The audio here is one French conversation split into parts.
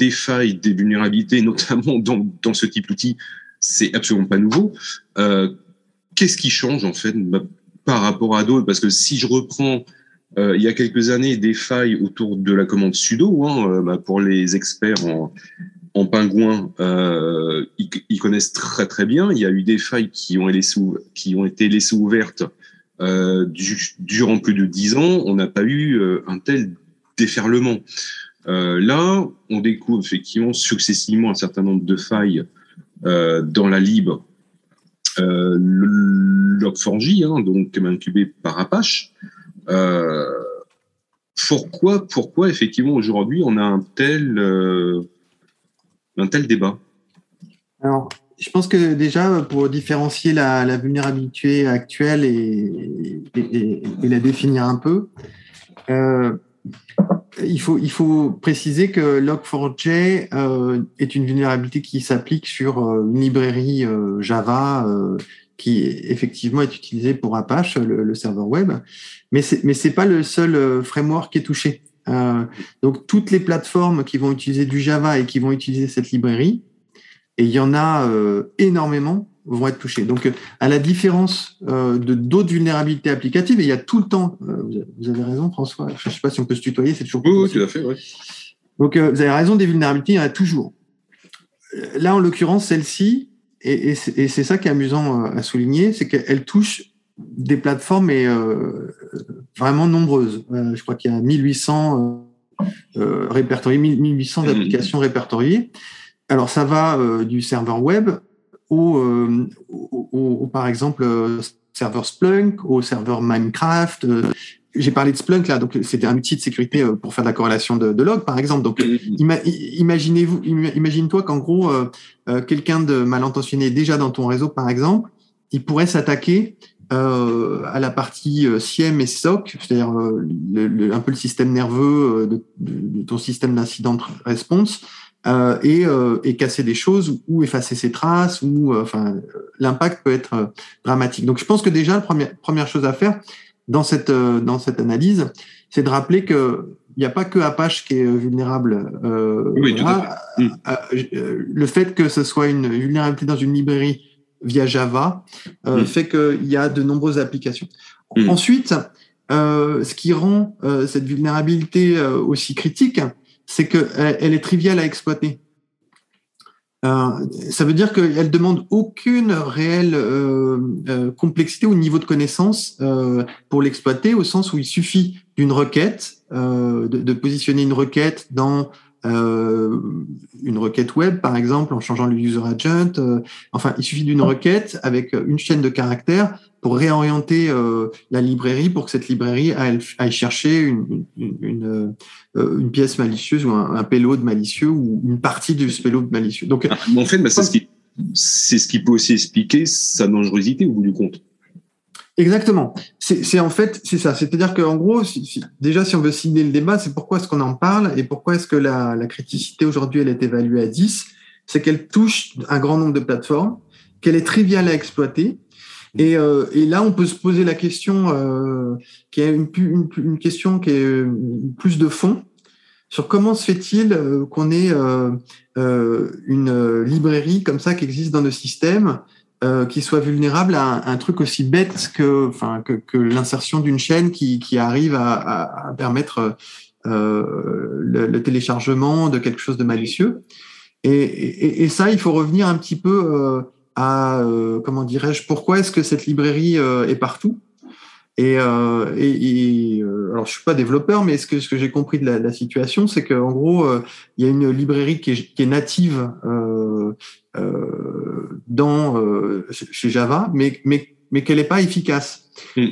des failles, des vulnérabilités, notamment dans, dans ce type d'outil, c'est absolument pas nouveau. Euh, Qu'est-ce qui change en fait bah, par rapport à d'autres? Parce que si je reprends euh, il y a quelques années des failles autour de la commande sudo, hein, euh, bah, pour les experts en, en pingouin, ils, connaissent très très bien. Il y a eu des failles qui ont, été laissées ouvertes du, durant plus de dix ans. On n'a pas eu un tel déferlement. Euh, là, on découvre effectivement successivement un certain nombre de failles euh, dans la lib euh, Log4j, hein, donc incubé par Apache. Euh, pourquoi, pourquoi effectivement aujourd'hui on a un tel, un tel débat? Alors, je pense que déjà pour différencier la, la vulnérabilité actuelle et, la définir un peu, il faut, il faut préciser que Log4j euh, est une vulnérabilité qui s'applique sur euh, une librairie euh, Java euh, qui effectivement est utilisée pour Apache, le, le serveur web, mais c'est mais c'est pas le seul euh, framework qui est touché. Euh, donc toutes les plateformes qui vont utiliser du Java et qui vont utiliser cette librairie, et il y en a énormément, vont être touchés. Donc, à la différence euh, de d'autres vulnérabilités applicatives, et il y a tout le temps, euh, vous avez raison, François, je ne sais pas si on peut se tutoyer, c'est toujours. Oui, oui, tout à fait, oui. Donc, euh, vous avez raison, des vulnérabilités, il y en a toujours. Là, en l'occurrence, celle-ci, et, et c'est ça qui est amusant à souligner, c'est qu'elle touche des plateformes et vraiment nombreuses. je crois qu'il y a 1800 répertoriés, 1800 applications répertoriées. Alors, ça va du serveur web au, euh, au, au, par exemple euh, serveur Splunk, au serveur Minecraft. Euh, j'ai parlé de Splunk là, donc c'était un outil de sécurité pour faire de la corrélation de, de log, par exemple. Donc, ima imaginez-vous, imagine-toi qu'en gros, euh, quelqu'un de mal intentionné déjà dans ton réseau, par exemple, il pourrait s'attaquer euh, à la partie SIEM et SOC, c'est-à-dire le, un peu le système nerveux de, de, de ton système d'incident response, euh, et, euh, et, casser des choses ou effacer ses traces ou euh, enfin l'impact peut être euh, dramatique. Donc je pense que déjà la première première chose à faire dans cette euh, dans cette analyse, c'est de rappeler que il n'y a pas que Apache qui est vulnérable. oui, voilà. tout à fait. Le fait que ce soit une vulnérabilité dans une librairie via Java mm. fait qu'il y a de nombreuses applications. Mm. Ensuite, ce qui rend cette vulnérabilité aussi critique, c'est qu'elle elle est triviale à exploiter. Euh, ça veut dire qu'elle demande aucune réelle euh, euh, complexité ou niveau de connaissance euh, pour l'exploiter, au sens où il suffit d'une requête, euh, de, positionner une requête dans euh, une requête web, par exemple, en changeant le user agent. enfin, il suffit d'une requête avec une chaîne de caractères pour réorienter euh, la librairie pour que cette librairie aille, chercher une, une, une, euh, une, pièce malicieuse ou un, un, payload malicieux ou une partie du payload malicieux. Donc, ah, en fait, bah, c'est ce qui c'est ce qui peut aussi expliquer sa dangerosité au bout du compte. Exactement. C'est en fait c'est ça. C'est-à-dire qu'en gros, si, si, déjà si on veut cibler le débat, c'est pourquoi est-ce qu'on en parle et pourquoi est-ce que la, la criticité aujourd'hui elle est évaluée à 10 C'est qu'elle touche un grand nombre de plateformes, qu'elle est triviale à exploiter et, euh, et, là, on peut se poser la question, euh, qui est une, une, une, question qui est euh, plus de fond, sur comment se fait-il euh, qu'on ait euh, une librairie comme ça qui existe dans nos systèmes, qui soit vulnérable à un, truc aussi bête que, enfin, que, que l'insertion d'une chaîne qui, qui arrive à, à, à permettre le, le, téléchargement de quelque chose de malicieux. Et, et, et, ça, il faut revenir un petit peu à euh, comment dirais-je pourquoi est-ce que cette librairie euh, est partout? Et, euh, et, et euh, alors je suis pas développeur mais ce que ce que j'ai compris de la, la situation c'est qu'en gros euh, il y a une librairie qui est, qui est native dans chez Java mais mais mais qu'elle n'est pas efficace mm.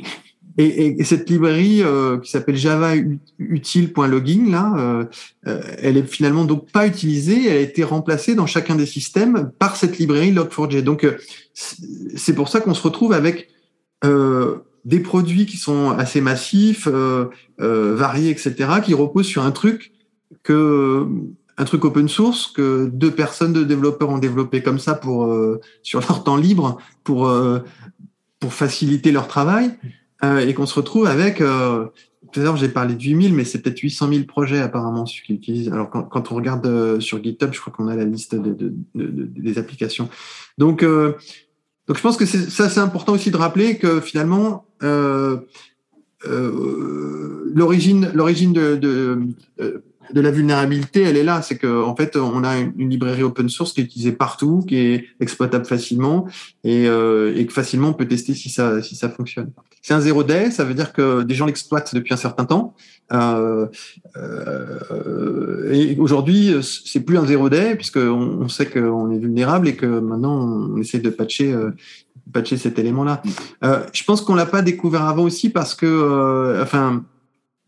Et, et, cette librairie euh, qui s'appelle Java utile.logging là, euh, euh, elle est finalement donc pas utilisée. Elle a été remplacée dans chacun des systèmes par cette librairie Log4j. Donc euh, c'est pour ça qu'on se retrouve avec euh, des produits qui sont assez massifs, variés, etc., qui reposent sur un truc que un truc open source que deux personnes de développeurs ont développé comme ça pour sur leur temps libre pour pour faciliter leur travail euh, et qu'on se retrouve avec euh, tout à l'heure, j'ai parlé de 8000, mais c'est peut-être 800 000 projets apparemment qui utilisent. Alors, quand, on regarde euh, sur GitHub, je crois qu'on a la liste des applications. Donc, euh, donc, je pense que ça, c'est important aussi de rappeler que finalement, euh, l'origine, l'origine de, de la vulnérabilité, elle est là. C'est qu'en en fait, on a une, librairie open source qui est utilisée partout, qui est exploitable facilement et, euh, et que facilement on peut tester si ça, si ça fonctionne. C'est un zéro day, ça veut dire que des gens l'exploitent depuis un certain temps. Euh, euh, et aujourd'hui, c'est plus un zéro day puisqu'on on sait qu'on est vulnérable et que maintenant on essaie de patcher. Euh, patcher cet élément-là. Euh, je pense qu'on l'a pas découvert avant aussi parce que, euh, enfin,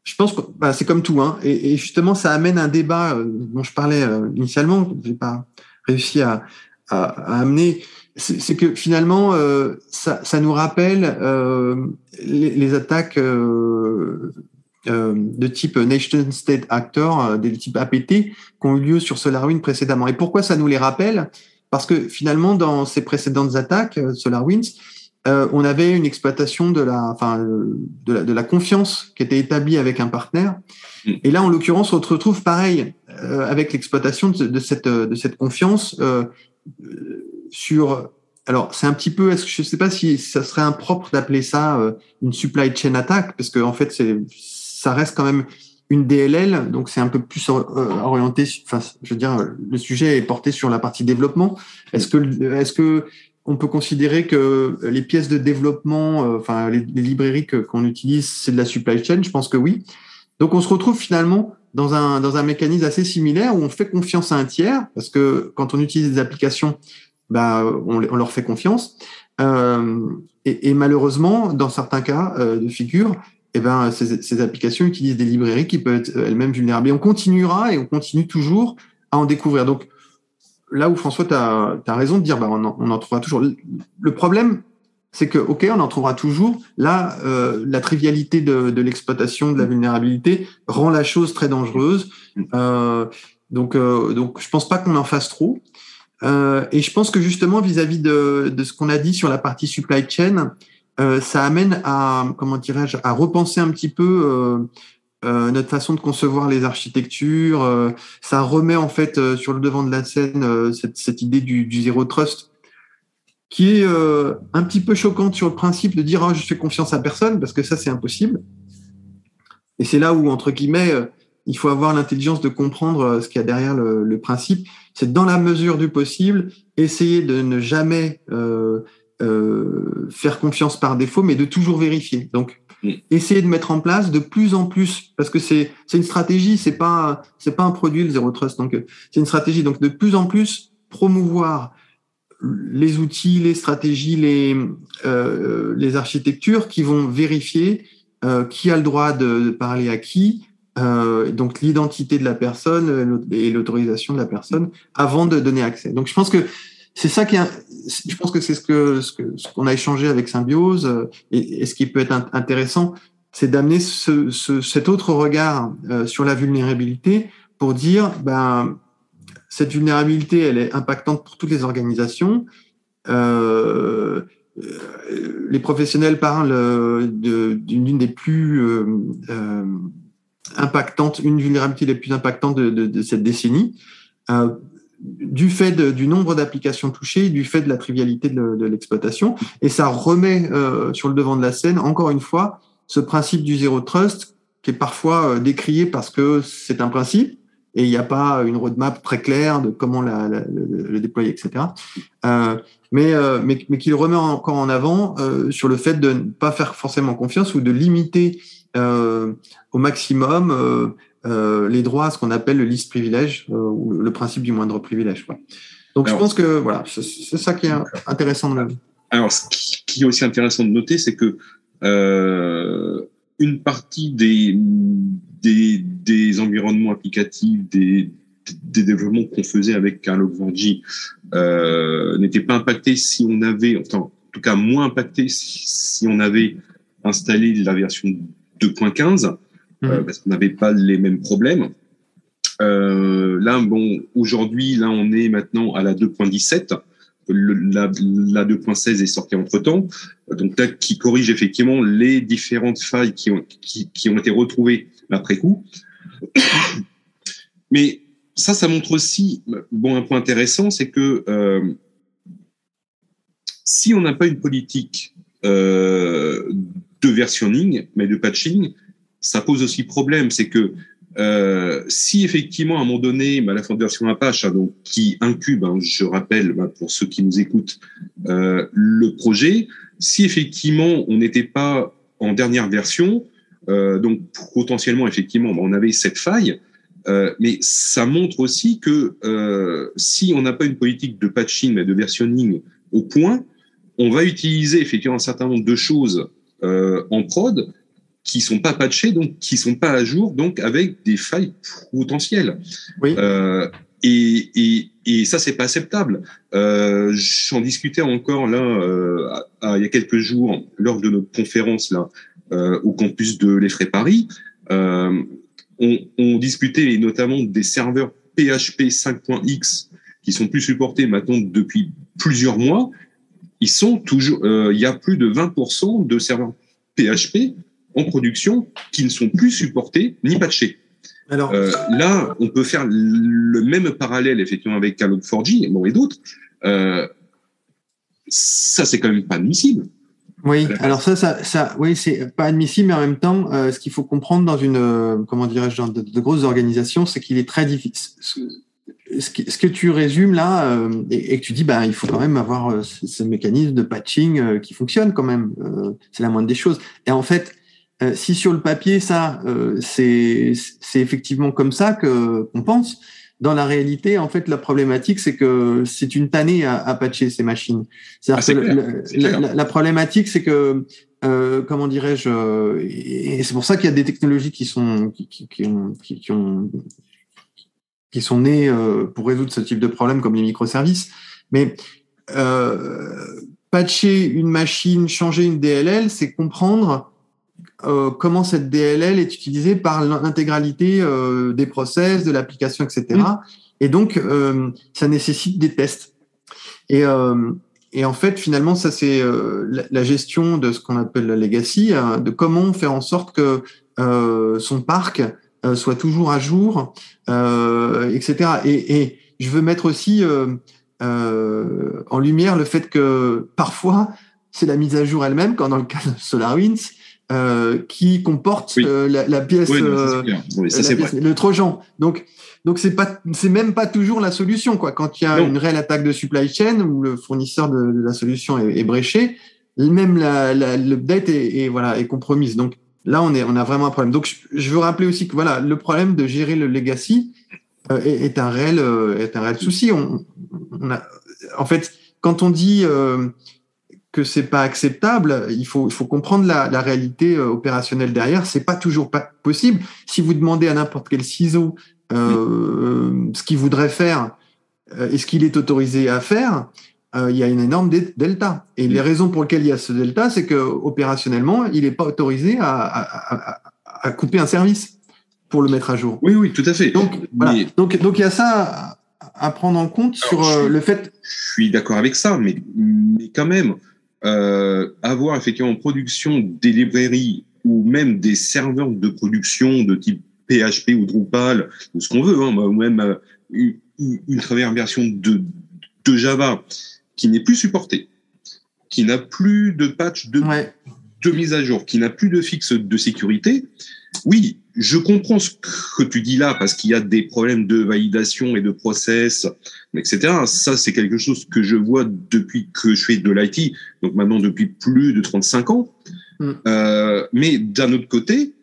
je pense que bah, c'est comme tout, hein, et, justement, ça amène un débat euh, dont je parlais euh, initialement, que j'ai pas réussi à, à, à amener. C'est que finalement, euh, ça, ça, nous rappelle euh, les, les, attaques de type Nation State Actor, des types APT, qui ont eu lieu sur SolarWinds précédemment. Et pourquoi ça nous les rappelle? Parce que finalement, dans ces précédentes attaques, SolarWinds, euh, on avait une exploitation de la, enfin, de la, de la confiance qui était établie avec un partenaire. Mm. Et là, en l'occurrence, on se retrouve pareil euh, avec l'exploitation de, cette, de cette confiance euh, sur. Alors, c'est un petit peu. Est-ce que je ne sais pas si ça serait impropre d'appeler ça euh, une supply chain attack, parce qu'en en fait, c'est, ça reste quand même une DLL, donc c'est un peu plus orienté. Enfin, je veux dire, le sujet est porté sur la partie développement. Est-ce que, est-ce que on peut considérer que les pièces de développement, euh, enfin les, librairies qu'on utilise, c'est de la supply chain. Je pense que oui. Donc on se retrouve finalement dans un dans un mécanisme assez similaire où on fait confiance à un tiers parce que quand on utilise des applications, bah on, leur fait confiance. Euh, et, malheureusement, dans certains cas euh, de figure, eh ben ces, ces, applications utilisent des librairies qui peuvent être elles-mêmes vulnérables. Et on continuera et on continue toujours à en découvrir. Donc là où François, tu as, raison de dire, bah, on, en, trouvera toujours. Le problème, c'est que, OK, on en trouvera toujours. Là, euh, la trivialité de, l'exploitation de la vulnérabilité rend la chose très dangereuse. Euh, donc, euh, donc, je pense pas qu'on en fasse trop. et je pense que justement, vis-à-vis de, de, ce qu'on a dit sur la partie supply chain, ça amène à, comment dirais-je, à repenser un petit peu euh, notre façon de concevoir les architectures. Euh, ça remet en fait euh, sur le devant de la scène cette, cette, idée du, du zéro trust qui est un petit peu choquante sur le principe de dire oh, je fais confiance à personne parce que ça c'est impossible. Et c'est là où entre guillemets il faut avoir l'intelligence de comprendre ce qu'il y a derrière le, le principe. C'est dans la mesure du possible essayer de ne jamais faire confiance par défaut, mais de toujours vérifier. Donc Mm. essayer de mettre en place de plus en plus, parce que c'est c'est une stratégie, c'est pas c'est pas un produit le zéro trust, donc c'est une stratégie. Donc de plus en plus promouvoir les outils, les stratégies, les euh, les architectures qui vont vérifier euh, qui a le droit de, parler à qui, euh, donc l'identité de la personne et l'autorisation de la personne avant de donner accès. Donc je pense que c'est ça qui je pense que c'est ce que ce qu'on a échangé avec Symbiose euh, et, ce qui peut être intéressant, c'est d'amener ce, ce, cet autre regard euh, sur la vulnérabilité pour dire ben cette vulnérabilité elle est impactante pour toutes les organisations. Euh, les professionnels parlent d'une des plus impactantes, une vulnérabilité les plus impactantes de cette décennie. Euh, du fait du nombre d'applications touchées, du fait de la trivialité de, l'exploitation, et ça remet euh, sur le devant de la scène, encore une fois, ce principe du zéro trust qui est parfois euh, décrié parce que c'est un principe et il n'y a pas une roadmap très claire de comment la, le, déployer, etc. Euh, mais, euh, mais, mais qui le remet encore en avant sur le fait de ne pas faire forcément confiance ou de limiter au maximum euh, les droits à ce qu'on appelle le liste privilège euh, ou le principe du moindre privilège. Donc je pense que voilà, c'est ça qui est intéressant de la Alors ce qui est aussi intéressant de noter, c'est que euh, une partie des, des, des, environnements applicatifs, des, des développements qu'on faisait avec Log4j euh, n'étaient pas impactés si on avait, enfin, en tout cas moins impactés si, si on avait installé la version 2.15. Euh, mhm. parce qu'on n'avait pas les mêmes problèmes. Euh, là, bon, aujourd'hui, là, on est maintenant à la 2.17. la, la 2.16 est sortie entre temps, donc là, qui corrige effectivement les différentes failles qui ont, qui, qui ont été retrouvées après coup. Mais ça, ça montre aussi, bon, un point intéressant, c'est que euh, si on n'a pas une politique euh, de versionning, mais de patching, ça pose aussi problème. C'est que euh, si effectivement à un moment donné, bah, la Fondation Apache, hein, donc qui incube, hein, je rappelle bah, pour ceux qui nous écoutent, euh, le projet, si effectivement on n'était pas en dernière version, euh, donc potentiellement effectivement bah, on avait cette faille, euh, mais ça montre aussi que euh, si on n'a pas une politique de patching, mais de versionning au point, on va utiliser effectivement un certain nombre de choses euh, en prod qui sont pas patchées, donc qui sont pas à jour, donc avec des failles potentielles. Oui. Euh, et, et, et ça, c'est pas acceptable. Euh, J'en discutais encore là euh, à, à, il y a quelques jours lors de notre conférence là au campus de l'Effray Paris. On, on discutait notamment des serveurs PHP 5.x qui sont plus supportés maintenant depuis plusieurs mois ils sont toujours, il y a plus de 20% de serveurs PHP en production qui ne sont plus supportés ni patchés. Alors, euh, là, on peut faire le même parallèle effectivement avec Cloud4j bon, et d'autres. Euh, ça, c'est quand même pas admissible. Oui, alors ça, ça, ça oui, c'est pas admissible, mais en même temps, euh, ce qu'il faut comprendre dans une, euh, comment dirais-je, dans de, de grosses organisations, c'est qu'il est très difficile ce que, ce que, tu résumes là euh, et, et, que tu dis bah il faut quand même avoir euh, ce, ce, mécanisme de patching euh, qui fonctionne quand même euh, c'est la moindre des choses et en fait euh, si sur le papier ça c'est c'est effectivement comme ça que qu'on pense dans la réalité en fait la problématique c'est que c'est une tannée à, à, patcher ces machines c'est ah, que le, la, la, problématique c'est que comment dirais-je et c'est pour ça qu'il y a des technologies qui sont qui, qui, qui ont, qui, qui ont qui sont nés euh, pour résoudre ce type de problème comme les microservices. Mais euh, patcher une machine, changer une DLL, c'est comprendre euh, comment cette DLL est utilisée par l'intégralité euh, des process, de l'application, etc. Mmh. Et donc, euh, ça nécessite des tests. Et, et en fait, finalement, ça c'est la, la, gestion de ce qu'on appelle la legacy, de comment faire en sorte que son parc soit toujours à jour, etc. Et, et, je veux mettre aussi en lumière le fait que parfois c'est la mise à jour elle-même, quand dans le cas de SolarWinds, euh, qui comporte oui. euh, la, la, pièce, oui, oui, ça, la pièce le trojan. Donc, donc c'est pas, c'est même pas toujours la solution, quoi. Quand il y a non. une réelle attaque de supply chain où le fournisseur de, de la solution est, est, bréché, même la, l'update est, est, voilà est compromise. Donc Là, on, est, on a vraiment un problème. Donc, je, je veux rappeler aussi que voilà, le problème de gérer le legacy euh, est, est, un réel, euh, est un réel souci. On, on a, en fait, quand on dit euh, que c'est pas acceptable, il faut, il faut comprendre la, la réalité euh, opérationnelle derrière. C'est pas toujours pas possible. Si vous demandez à n'importe quel ciseau euh, oui. ce qu'il voudrait faire et ce qu'il est autorisé à faire, euh, il y a une énorme delta. Et les raisons pour lesquelles il y a ce delta, c'est que opérationnellement, il n'est pas autorisé à, à, à, à, couper un service pour le mettre à jour. Oui, oui, tout à fait. Donc, voilà. mais... donc, donc il y a ça à prendre en compte Alors, sur euh, le fait. Je suis d'accord avec ça, mais, mais quand même, euh, avoir effectivement en production des librairies ou même des serveurs de production de type PHP ou Drupal ou ce qu'on veut, hein, ou même euh, une, version de, de Java qui n'est plus supporté, qui n'a plus de patch de, ouais. de mise à jour, qui n'a plus de fixe de sécurité, oui, je comprends ce que tu dis là parce qu'il y a des problèmes de validation et de process, etc. Ça, c'est quelque chose que je vois depuis que je fais de l'IT, donc maintenant depuis plus de 35 ans. Mm. Euh, mais d'un autre côté,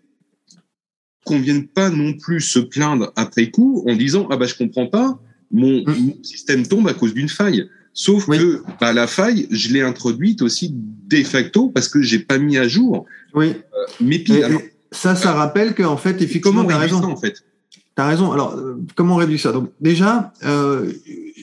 qu'on vienne pas non plus se plaindre après coup en disant ah bah je comprends pas, mon, mm. mon système tombe à cause d'une faille. Sauf oui. que bah, la faille, je l'ai introduite aussi de facto parce que j'ai pas mis à jour oui. euh, mes piles. Alors, ça, ça rappelle qu'en fait, effectivement, comment? as raison. Ça, en fait T'as raison. Alors, euh, comment on réduit ça? Donc, déjà, euh,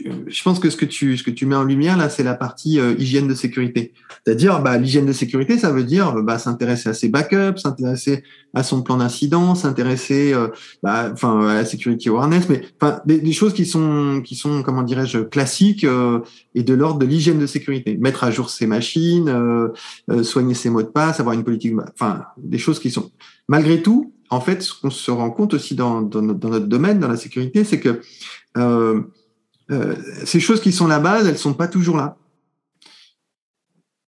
je pense que ce que tu, ce que tu mets en lumière là, c'est la partie euh, hygiène de sécurité. C'est-à-dire, bah, l'hygiène de sécurité, ça veut dire bah, s'intéresser à ses backups, s'intéresser à son plan d'incident, s'intéresser, euh, bah, enfin, à la security awareness, mais enfin, des, choses qui sont, qui sont, comment dirais-je, classiques euh, et de l'ordre de l'hygiène de sécurité. Mettre à jour ses machines, soigner ses mots de passe, avoir une politique, enfin, des choses qui sont. Malgré tout, en fait, ce qu'on se rend compte aussi dans, dans, dans, notre domaine, dans la sécurité, c'est que euh, euh, ces choses qui sont la base, elles sont pas toujours là.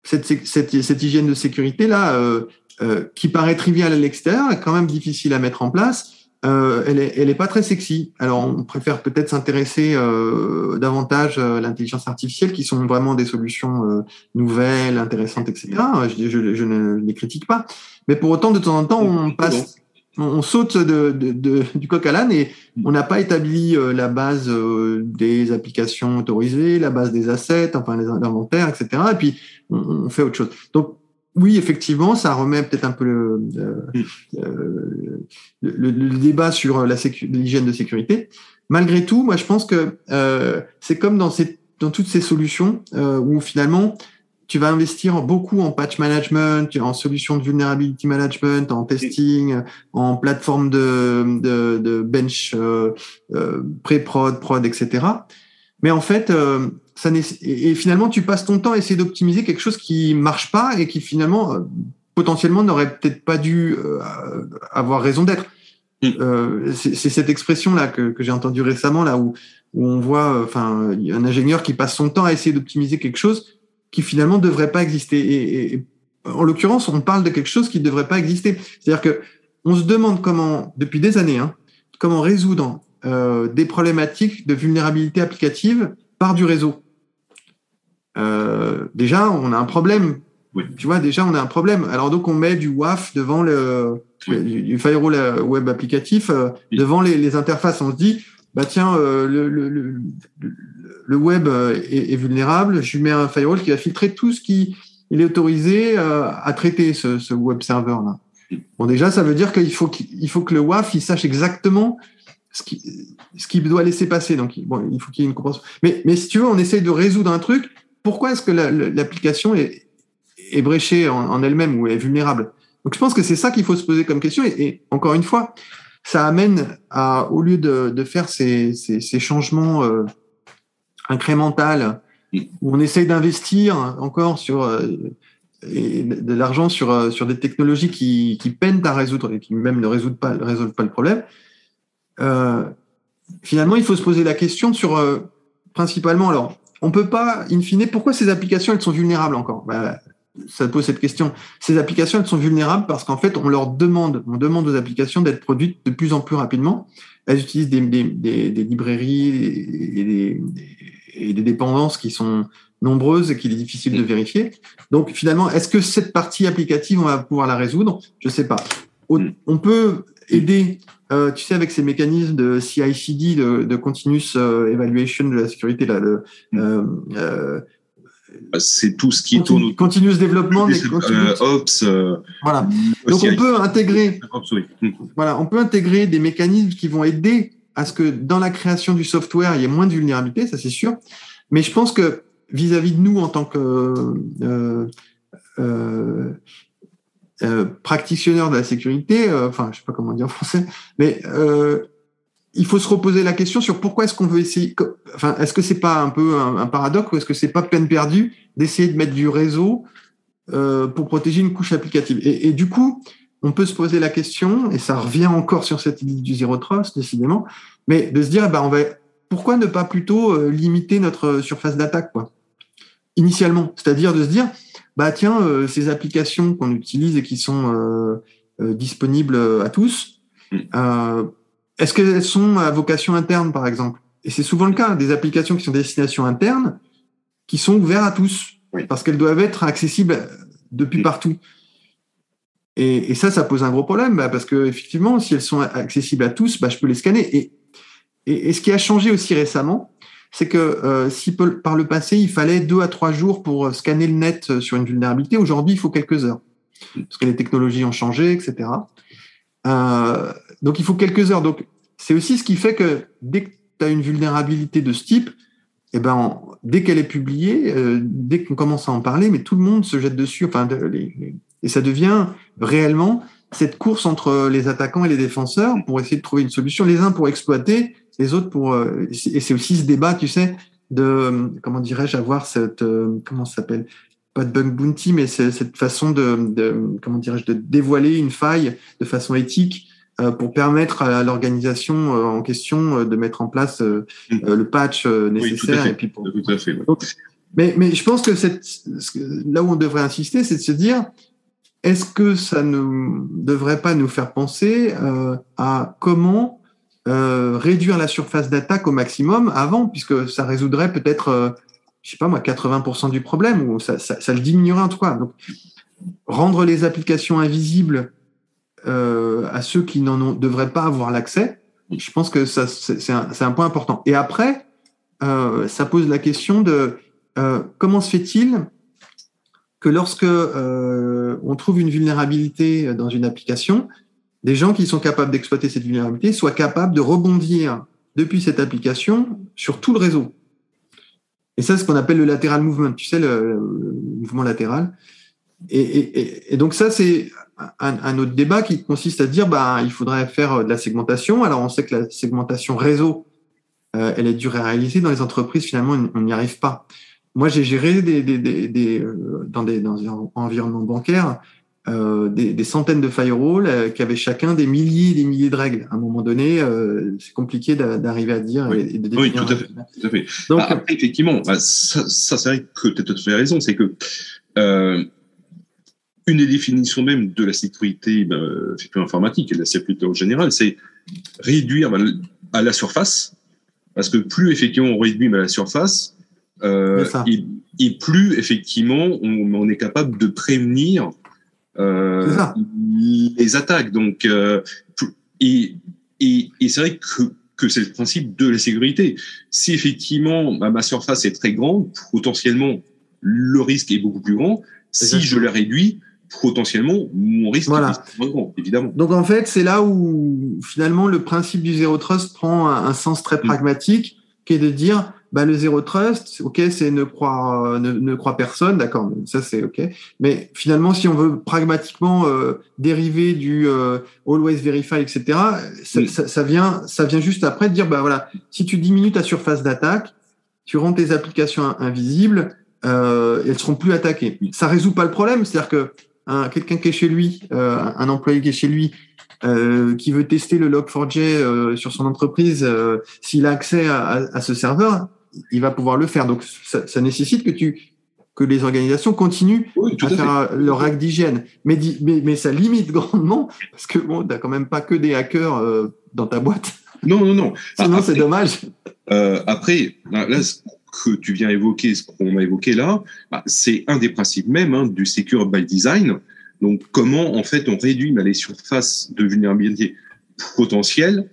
Cette, cette, cette hygiène de sécurité là, euh, euh, qui paraît triviale à l'extérieur, est quand même difficile à mettre en place. Euh, elle est, elle est pas très sexy. Alors, on préfère peut-être s'intéresser euh, davantage à l'intelligence artificielle, qui sont vraiment des solutions nouvelles, intéressantes, etc. Je, je, je, ne les critique pas, mais pour autant, de temps en temps, on passe, on saute de, de, du coq à l'âne et on n'a pas établi euh, la base euh, des applications autorisées, la base des assets, enfin les inventaires, etc. Et puis on, fait autre chose. Donc oui, effectivement, ça remet peut-être un peu le, euh, le, le, débat sur l'hygiène de sécurité. Malgré tout, moi je pense que c'est comme dans, ces, dans toutes ces solutions où finalement tu vas investir beaucoup en patch management, en solutions de vulnerability management, en testing, en plateforme de, de, de bench euh, euh, pré-prod, prod, etc. Mais en fait, euh, ça et finalement, tu passes ton temps à essayer d'optimiser quelque chose qui marche pas et qui finalement, potentiellement, n'aurait peut-être pas dû avoir raison d'être. Mm. c'est cette expression-là que, que j'ai entendue récemment, là où, où on voit, enfin, un ingénieur qui passe son temps à essayer d'optimiser quelque chose qui finalement ne devrait pas exister. Et, en l'occurrence, on parle de quelque chose qui ne devrait pas exister. C'est-à-dire que on se demande comment, depuis des années, hein, comment résoudre euh, des problématiques de vulnérabilité applicative par du réseau. Euh, déjà, on a un problème. Oui. Tu vois, déjà, on a un problème. Alors donc, on met du WAF devant le, du, firewall web applicatif euh, devant les, les, interfaces. On se dit, bah tiens, euh, le, le, le, le, web euh, est, vulnérable, je lui mets un firewall qui va filtrer tout ce qui est autorisé euh, à traiter ce, web server là. Bon déjà, ça veut dire qu'il faut qu'il faut que le WAF il sache exactement ce qu'il qu'il doit laisser passer. Donc bon, il faut qu'il y ait une compréhension. Mais mais si tu veux, on essaye de résoudre un truc. Pourquoi est-ce que l'application est, est bréchée en, elle-même ou est vulnérable? Donc je pense que c'est ça qu'il faut se poser comme question. Et, encore une fois, ça amène à, au lieu de, de faire ces, ces, ces changements euh, incrémentaux, où on essaye d'investir encore sur euh, de l'argent sur, euh, sur des technologies qui, qui peinent à résoudre et qui même ne résolvent pas, le problème, euh, finalement, il faut se poser la question sur principalement, alors, on peut pas, in fine, pourquoi ces applications, elles sont vulnérables encore? Bah, ça pose cette question. Ces applications, elles sont vulnérables parce qu'en fait, on leur demande, on demande aux applications d'être produites de plus en plus rapidement. Elles utilisent des, des, des librairies et des, et des, dépendances qui sont nombreuses et qu'il est difficile de vérifier. Donc, finalement, est-ce que cette partie applicative, on va pouvoir la résoudre? Je sais pas. On peut aider, euh, tu sais, avec ces mécanismes de CI/CD, de, de continuous euh, evaluation de la sécurité, là, le, euh, euh bah, c'est tout ce qui tourne. Continuous développement des euh, Ops. Euh, voilà. Donc on peut intégrer. Voilà, on peut intégrer des mécanismes qui vont aider à ce que dans la création du software, il y ait moins de vulnérabilité, ça c'est sûr. Mais je pense que vis-à-vis de nous en tant que euh, euh, euh, de la sécurité, enfin je sais pas comment dire en français, mais il faut se reposer la question sur pourquoi est-ce qu'on veut essayer. Enfin, est-ce que c'est pas un peu un, paradoxe ou est-ce que c'est pas peine perdue d'essayer de mettre du réseau euh, pour protéger une couche applicative? Et, du coup, on peut se poser la question et ça revient encore sur cette idée du zero trust décidément, mais de se dire, bah, on va pourquoi ne pas plutôt euh, limiter notre surface d'attaque quoi? Initialement, c'est-à-dire de se dire, bah tiens, euh, ces applications qu'on utilise et qui sont euh, euh disponibles à tous. Mm. Est-ce qu'elles sont à vocation interne, par exemple? Et c'est souvent le cas, des applications qui sont destination interne, qui sont ouvertes à tous, parce qu'elles doivent être accessibles depuis partout. Et, ça, ça pose un gros problème, bah, parce que effectivement, si elles sont accessibles à tous, bah, je peux les scanner. Et, ce qui a changé aussi récemment, c'est que euh, par le passé, il fallait deux à trois jours pour scanner le net sur une vulnérabilité, aujourd'hui, il faut quelques heures, parce que les technologies ont changé, etc. Euh, donc il faut quelques heures. Donc c'est aussi ce qui fait que dès que tu as une vulnérabilité de ce type, eh ben, dès qu'elle est publiée, euh, dès qu'on commence à en parler, mais tout le monde se jette dessus. Enfin, et ça devient réellement cette course entre les attaquants et les défenseurs pour essayer de trouver une solution. Les uns pour exploiter, les autres pour. Euh, et c'est aussi ce débat, tu sais, de comment dirais-je, avoir cette euh, comment ça s'appelle? Pas de bug bounty, mais c'est cette façon de, de comment dirais-je, de dévoiler une faille de façon éthique euh, pour permettre à l'organisation en question de mettre en place mm. le patch nécessaire. et puis pour... tout à fait. mais, mais je pense que cette, là où on devrait insister, c'est de se dire, est-ce que ça ne devrait pas nous faire penser à comment réduire la surface d'attaque au maximum avant, puisque ça résoudrait peut-être, je sais pas moi, 80% du problème, ou ça, ça, ça, le diminuerait en tout cas. Donc, rendre les applications invisibles euh, à ceux qui n'en devraient pas avoir l'accès. Je pense que ça, c'est un, un, point important. Et après, euh, ça pose la question de euh, comment se fait-il que lorsque euh, on trouve une vulnérabilité dans une application, des gens qui sont capables d'exploiter cette vulnérabilité soient capables de rebondir depuis cette application sur tout le réseau. Et ça, c'est ce qu'on appelle le lateral movement, tu sais, le, mouvement latéral. Et, donc ça, c'est un, autre débat qui consiste à dire bah il faudrait faire de la segmentation. Alors on sait que la segmentation réseau, euh, elle est dure à réaliser dans les entreprises. Finalement, on n'y arrive pas. Moi, j'ai géré des, des, des, euh, dans des dans un environnement bancaire euh, des, centaines de firewalls euh, qui avaient chacun des milliers et des milliers de règles. À un moment donné, euh, c'est compliqué d'arriver à dire oui. et, de Oui, tout à fait. Tout à fait. Donc, bah, après, effectivement, bah, ça, ça c'est vrai que tu as tout à fait raison, c'est que euh, une des définitions même de la sécurité ben, informatique et de la sécurité en général, c'est réduire ben, à la surface, parce que plus effectivement on réduit à la surface, euh, et, plus effectivement on, on, est capable de prévenir euh, les attaques. Donc, euh, et, et, et c'est vrai que, que c'est le principe de la sécurité. Si effectivement ma surface est très grande, potentiellement le risque est beaucoup plus grand. Si je la réduis, potentiellement mon risque voilà. évidemment. Donc en fait, c'est là où finalement le principe du zéro trust prend un, sens très mm. pragmatique, qui est de dire bah, le zéro trust, ok, c'est ne croire ne, ne croit personne, d'accord, ça c'est ok. Mais finalement, si on veut pragmatiquement euh, dériver du euh, always verify, etc., ça, ça, ça, vient ça vient juste après de dire bah voilà, si tu diminues ta surface d'attaque, tu rends tes applications invisibles, euh, elles seront plus attaquées. Ça résout pas le problème, c'est-à-dire que quelqu'un qui est chez lui, euh, un employé qui est chez lui, euh, qui veut tester le Log4j euh, sur son entreprise, s'il a accès à, ce serveur, il va pouvoir le faire. Donc, ça, nécessite que tu que les organisations continuent à, faire leur règle d'hygiène. Mais, mais, mais, ça limite grandement parce que bon, t'as quand même pas que des hackers dans ta boîte. Non, non, non. Sinon, c'est dommage. après, là, que tu viens évoquer, ce qu'on a évoqué là, bah, c'est un des principes même hein, du secure by design. Donc, comment en fait on réduit les surfaces de vulnérabilité potentielle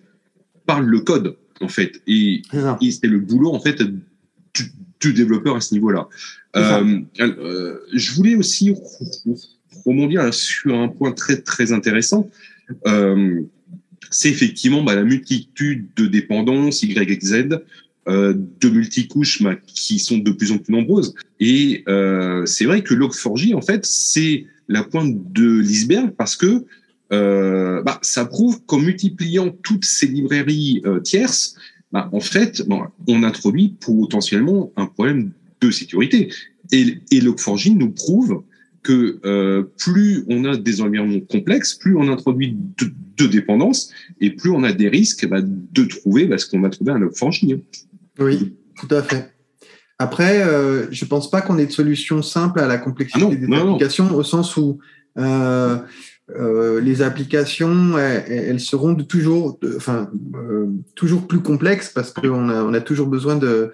par le code en fait. Et, c'est le boulot en fait du, développeur à ce niveau-là. Euh, euh, je voulais aussi rebondir sur un point très très intéressant. Euh, c'est effectivement bah, la multitude de dépendances Y, Z de multicouches bah, qui sont de plus en plus nombreuses. Et c'est vrai que Log4j, en fait, c'est la pointe de l'iceberg parce que euh, ça prouve qu'en multipliant toutes ces librairies tierces, bah, en fait, bon, on introduit potentiellement un problème de sécurité. Et, et Log4j nous prouve que plus on a des environnements complexes, plus on introduit de, de dépendances et plus on a des risques bah, de trouver bah, ce qu'on va trouver un Log4j. Oui, tout à fait. Après, euh, je ne pense pas qu'on ait de solution simple à la complexité ah des applications, au sens où euh, euh, les applications, elles, seront toujours, enfin, toujours plus complexes parce qu'on a, toujours besoin de,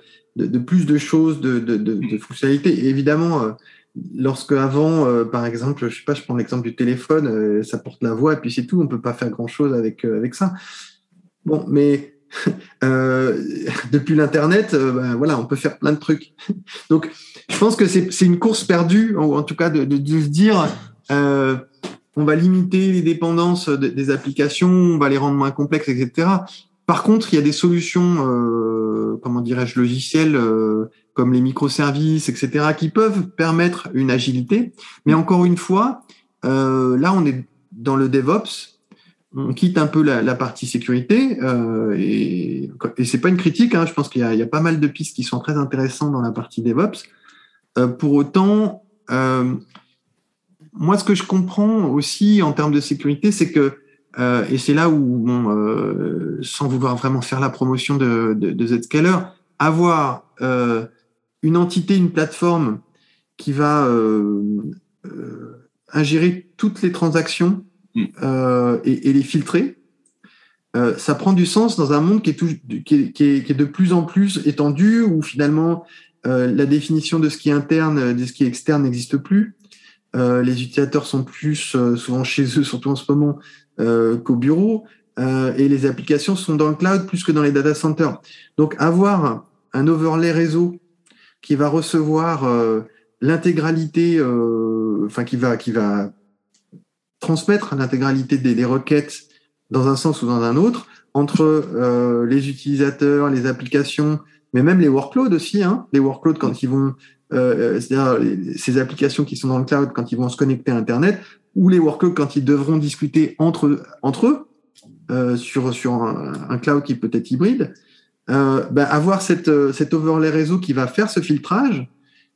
plus de choses, de, fonctionnalités. Évidemment, lorsque avant, par exemple, je sais pas, je prends l'exemple du téléphone, ça porte la voix et puis c'est tout, on peut pas faire grand chose avec ça. Bon, mais euh, depuis l'internet, euh, ben, voilà, on peut faire plein de trucs. Donc, je pense que c'est une course perdue, ou en tout cas de, se dire, euh, on va limiter les dépendances des applications, on va les rendre moins complexes, etc. par contre, il y a des solutions, euh, comment dirais-je, logicielles euh, comme les microservices, etc., qui peuvent permettre une agilité. Mais encore une fois, euh, là, on est dans le DevOps. On quitte un peu la, partie sécurité et, et c'est pas une critique. Hein, je pense qu'il y, a pas mal de pistes qui sont très intéressantes dans la partie DevOps. pour autant, moi, ce que je comprends aussi en termes de sécurité, c'est que euh, et c'est là où, bon, euh, sans vouloir vraiment faire la promotion de, de, de Zscaler, avoir euh, une entité, une plateforme qui va ingérer toutes les transactions mm. et, et, les filtrer, ça prend du sens dans un monde qui est, tout, qui, est, qui, est, qui est, de plus en plus étendu, où finalement la définition de ce qui est interne, de ce qui est externe n'existe plus. Les utilisateurs sont plus souvent chez eux, surtout en ce moment, euh, qu'au bureau, euh, et les applications sont dans le cloud plus que dans les data centers. Donc avoir un overlay réseau qui va recevoir euh, l'intégralité, enfin qui va qui va transmettre l'intégralité des, des, requêtes dans un sens ou dans un autre entre les utilisateurs, les applications, mais même les workloads aussi. Hein, les workloads quand ils vont euh, c'est-à-dire ces applications qui sont dans le cloud quand ils vont se connecter à Internet, ou les workloads quand ils devront discuter entre, entre eux euh, sur, sur un, cloud qui peut être hybride, euh, ben avoir cette, euh, cet overlay réseau qui va faire ce filtrage,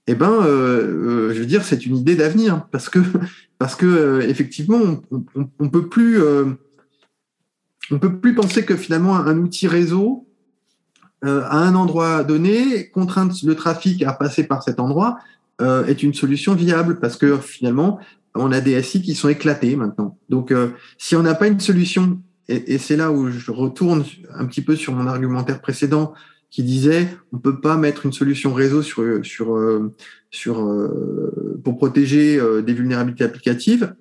eh ben, euh, euh je veux dire, c'est une idée d'avenir parce que parce que euh, effectivement, on, on, on, peut plus on peut plus penser que finalement un outil réseau à un endroit donné contraindre le trafic à passer par cet endroit est une solution viable parce que finalement on a des SI qui sont éclatés maintenant. Donc, euh, si on n'a pas une solution, et, c'est là où je retourne un petit peu sur mon argumentaire précédent qui disait on peut pas mettre une solution réseau sur sur euh, sur euh, pour protéger des vulnérabilités applicatives.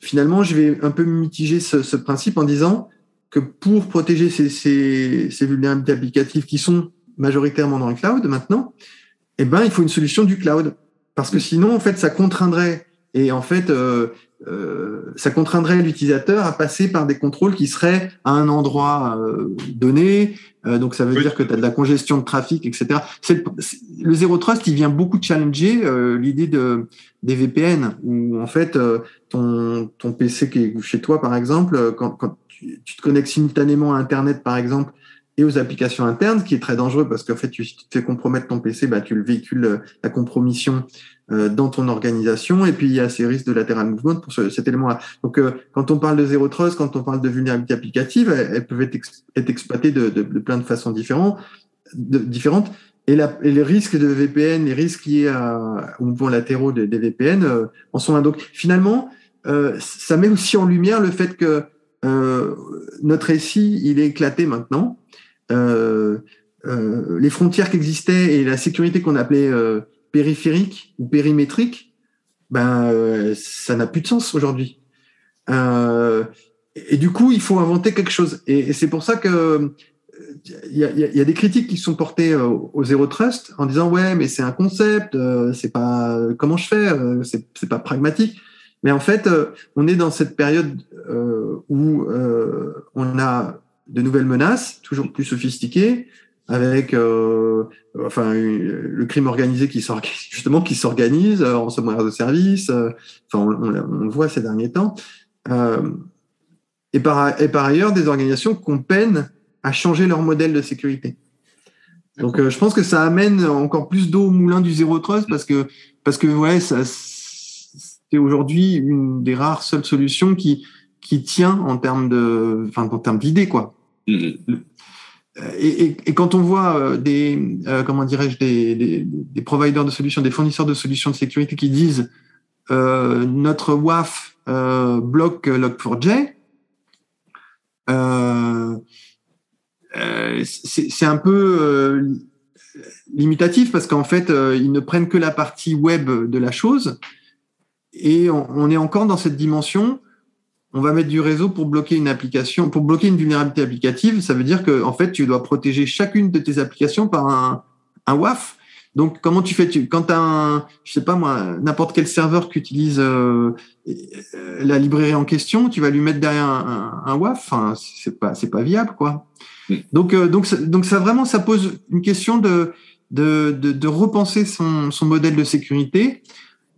finalement, je vais un peu mitiger ce, principe en disant que pour protéger ces, ces, ces vulnérabilités applicatives qui sont majoritairement dans le cloud maintenant, eh ben, il faut une solution du cloud. Parce que sinon, en fait, ça contraindrait et en fait, euh, euh, ça contraindrait l'utilisateur à passer par des contrôles qui seraient à un endroit euh, donné. Euh, donc, ça veut dire que tu as de la congestion de trafic, etc. Le, le Zero Trust, il vient beaucoup challenger euh, l'idée de, des VPN, où en fait, ton, ton PC qui est chez toi, par exemple, quand, quand tu, tu, te connectes simultanément à Internet, par exemple, et aux applications internes, ce qui est très dangereux parce qu'en fait, tu fais compromettre ton PC, bah, tu le véhicules euh, la compromission euh, dans ton organisation. Et puis, il y a ces risques de lateral movement pour cet élément-là. Donc, euh, quand on parle de zéro trust, quand on parle de vulnérabilité applicative, elles, peuvent être, être exploitées de, de, de, plein de façons différentes. De, différentes. Et, la, et, les risques de VPN, les risques liés à, aux mouvements latéraux des, VPN en sont un. Donc, finalement, ça met aussi en lumière le fait que notre SI, il est éclaté maintenant euh, euh, les frontières qui existaient et la sécurité qu'on appelait euh, périphérique ou périmétrique, ben ça n'a plus de sens aujourd'hui. et du coup, il faut inventer quelque chose. Et, c'est pour ça que il y, a, y a, des critiques qui sont portées au, zéro trust en disant ouais mais c'est un concept, c'est pas comment je fais, c'est pas pragmatique. Mais en fait, on est dans cette période où on a de nouvelles menaces, toujours plus sophistiquées, avec euh, enfin le crime organisé qui s'organise justement qui s'organise euh, en sommaire de service. Euh, enfin, on, le voit ces derniers temps. Euh, et par et par ailleurs, des organisations qu'on peine à changer leur modèle de sécurité. Donc, je pense que ça amène encore plus d'eau au moulin du zéro trust parce que parce que ouais, ça c'est aujourd'hui une des rares seules solutions qui qui tient en termes de, enfin en termes d'idées quoi. Mm-hmm. Et, et, quand on voit euh, des, euh, comment dirais-je, des, providers de solutions, des fournisseurs de solutions de sécurité qui disent euh, notre WAF euh, bloque Log4j, euh, c'est un peu limitatif parce qu'en fait, ils ne prennent que la partie web de la chose et on est encore dans cette dimension on va mettre du réseau pour bloquer une application, pour bloquer une vulnérabilité applicative. Ça veut dire que en fait, tu dois protéger chacune de tes applications par un, un WAF. Donc, comment tu fais? Tu, Quand tu as un, je sais pas moi, n'importe quel serveur qui utilise euh, la librairie en question, tu vas lui mettre derrière un, WAF. Enfin, c'est pas, c'est pas viable, quoi. Donc, euh, donc, donc ça vraiment, ça pose une question de, de, de, de repenser son, son modèle de sécurité,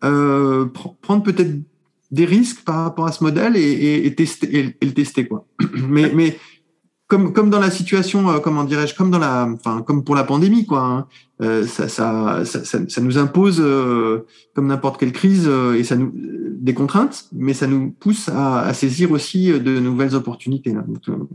euh, prendre peut-être des risques par rapport à ce modèle et, et, et tester et, le tester quoi. mais, mais comme, comme dans la situation, euh, comment dirais-je, comme dans la, enfin, comme pour la pandémie, quoi. Hein, euh, ça, ça, ça, ça, nous impose, euh, comme n'importe quelle crise, euh, et ça nous des contraintes, mais ça nous pousse à, à saisir aussi de nouvelles opportunités. Là. Donc,